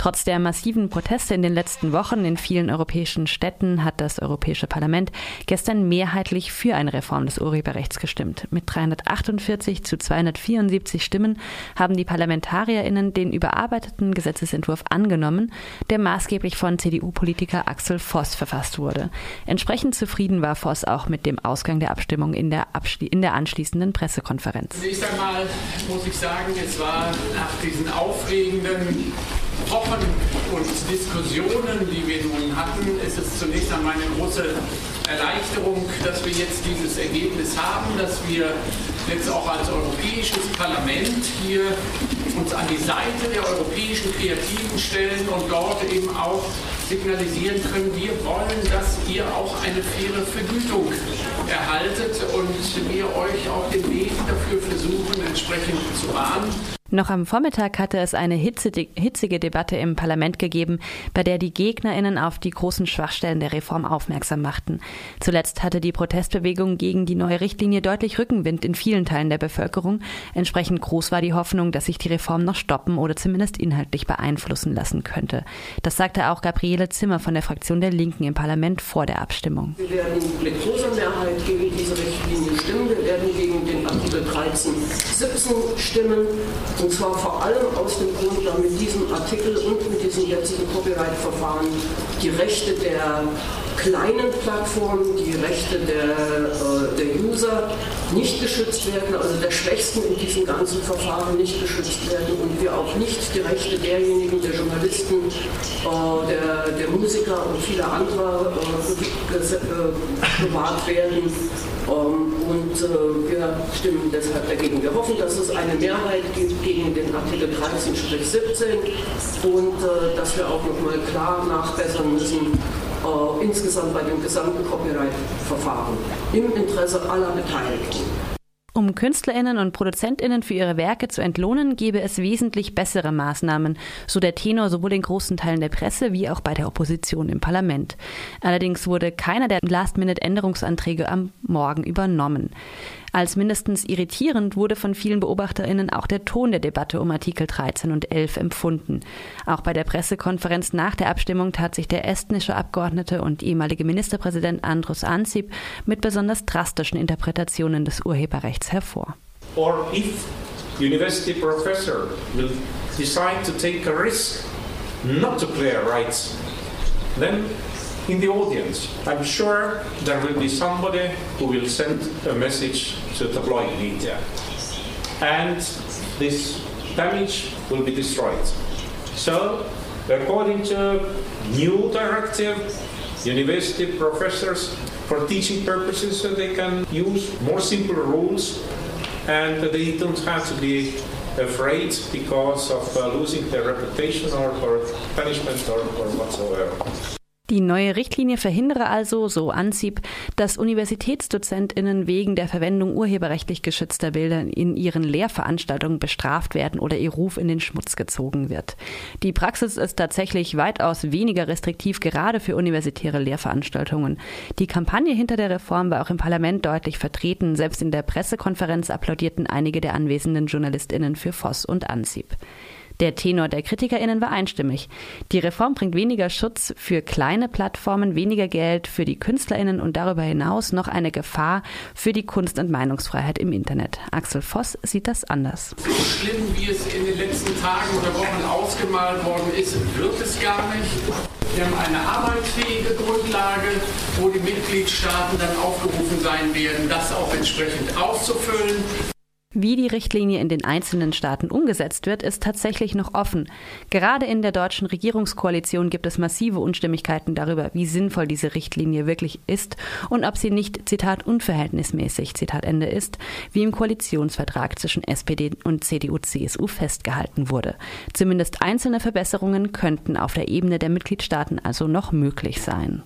Trotz der massiven Proteste in den letzten Wochen in vielen europäischen Städten hat das Europäische Parlament gestern mehrheitlich für eine Reform des Urheberrechts gestimmt. Mit 348 zu 274 Stimmen haben die ParlamentarierInnen den überarbeiteten Gesetzesentwurf angenommen, der maßgeblich von CDU-Politiker Axel Voss verfasst wurde. Entsprechend zufrieden war Voss auch mit dem Ausgang der Abstimmung in der, in der anschließenden Pressekonferenz. Zunächst einmal muss ich sagen, es war nach diesen aufregenden Wochen und Diskussionen, die wir nun hatten, ist es zunächst einmal eine große Erleichterung, dass wir jetzt dieses Ergebnis haben, dass wir jetzt auch als Europäisches Parlament hier uns an die Seite der europäischen Kreativen stellen und dort eben auch signalisieren können, wir wollen, dass ihr auch eine faire Vergütung erhaltet und wir euch auch den Weg dafür versuchen, entsprechend zu bahnen. Noch am Vormittag hatte es eine hitzige Debatte im Parlament gegeben, bei der die Gegnerinnen auf die großen Schwachstellen der Reform aufmerksam machten. Zuletzt hatte die Protestbewegung gegen die neue Richtlinie deutlich Rückenwind in vielen Teilen der Bevölkerung. Entsprechend groß war die Hoffnung, dass sich die Reform noch stoppen oder zumindest inhaltlich beeinflussen lassen könnte. Das sagte auch Gabriele Zimmer von der Fraktion der Linken im Parlament vor der Abstimmung. Wir werden mit großer Mehrheit gegen diese Richtlinie stimmen. Wir werden gegen den Artikel 13, 17 stimmen. Und zwar vor allem aus dem Grund, da mit diesem Artikel und mit diesem jetzigen Copyright-Verfahren die Rechte der kleinen Plattformen, die Rechte der, äh, der User nicht geschützt werden, also der Schwächsten in diesem ganzen Verfahren nicht geschützt werden und auch nicht die Rechte derjenigen, der Journalisten, äh, der, der Musiker und vieler anderer äh, bewahrt werden. Ähm, und äh, wir stimmen deshalb dagegen. Wir hoffen, dass es eine Mehrheit gibt gegen den Artikel 13-17 und äh, dass wir auch nochmal klar nachbessern müssen, äh, insgesamt bei dem gesamten Copyright-Verfahren im Interesse aller Beteiligten. Um Künstlerinnen und Produzentinnen für ihre Werke zu entlohnen, gäbe es wesentlich bessere Maßnahmen, so der Tenor sowohl in großen Teilen der Presse wie auch bei der Opposition im Parlament. Allerdings wurde keiner der Last-Minute-Änderungsanträge am Morgen übernommen. Als mindestens irritierend wurde von vielen Beobachterinnen auch der Ton der Debatte um Artikel 13 und 11 empfunden. Auch bei der Pressekonferenz nach der Abstimmung tat sich der estnische Abgeordnete und ehemalige Ministerpräsident Andrus Ansip mit besonders drastischen Interpretationen des Urheberrechts hervor. Or if university professor will decide to take a risk not to clear rights, then in the audience. I'm sure there will be somebody who will send a message to tabloid media. And this damage will be destroyed. So, according to new directive, university professors for teaching purposes, so they can use more simple rules and they don't have to be afraid because of uh, losing their reputation or, or punishment or, or whatsoever. Die neue Richtlinie verhindere also, so Anzieb, dass UniversitätsdozentInnen wegen der Verwendung urheberrechtlich geschützter Bilder in ihren Lehrveranstaltungen bestraft werden oder ihr Ruf in den Schmutz gezogen wird. Die Praxis ist tatsächlich weitaus weniger restriktiv, gerade für universitäre Lehrveranstaltungen. Die Kampagne hinter der Reform war auch im Parlament deutlich vertreten. Selbst in der Pressekonferenz applaudierten einige der anwesenden JournalistInnen für Voss und Anzieb. Der Tenor der KritikerInnen war einstimmig. Die Reform bringt weniger Schutz für kleine Plattformen, weniger Geld für die KünstlerInnen und darüber hinaus noch eine Gefahr für die Kunst- und Meinungsfreiheit im Internet. Axel Voss sieht das anders. So schlimm, wie es in den letzten Tagen oder Wochen ausgemalt worden ist, wird es gar nicht. Wir haben eine arbeitsfähige Grundlage, wo die Mitgliedstaaten dann aufgerufen sein werden, das auch entsprechend auszufüllen. Wie die Richtlinie in den einzelnen Staaten umgesetzt wird, ist tatsächlich noch offen. Gerade in der deutschen Regierungskoalition gibt es massive Unstimmigkeiten darüber, wie sinnvoll diese Richtlinie wirklich ist und ob sie nicht, Zitat, unverhältnismäßig, Zitat Ende ist, wie im Koalitionsvertrag zwischen SPD und CDU-CSU festgehalten wurde. Zumindest einzelne Verbesserungen könnten auf der Ebene der Mitgliedstaaten also noch möglich sein.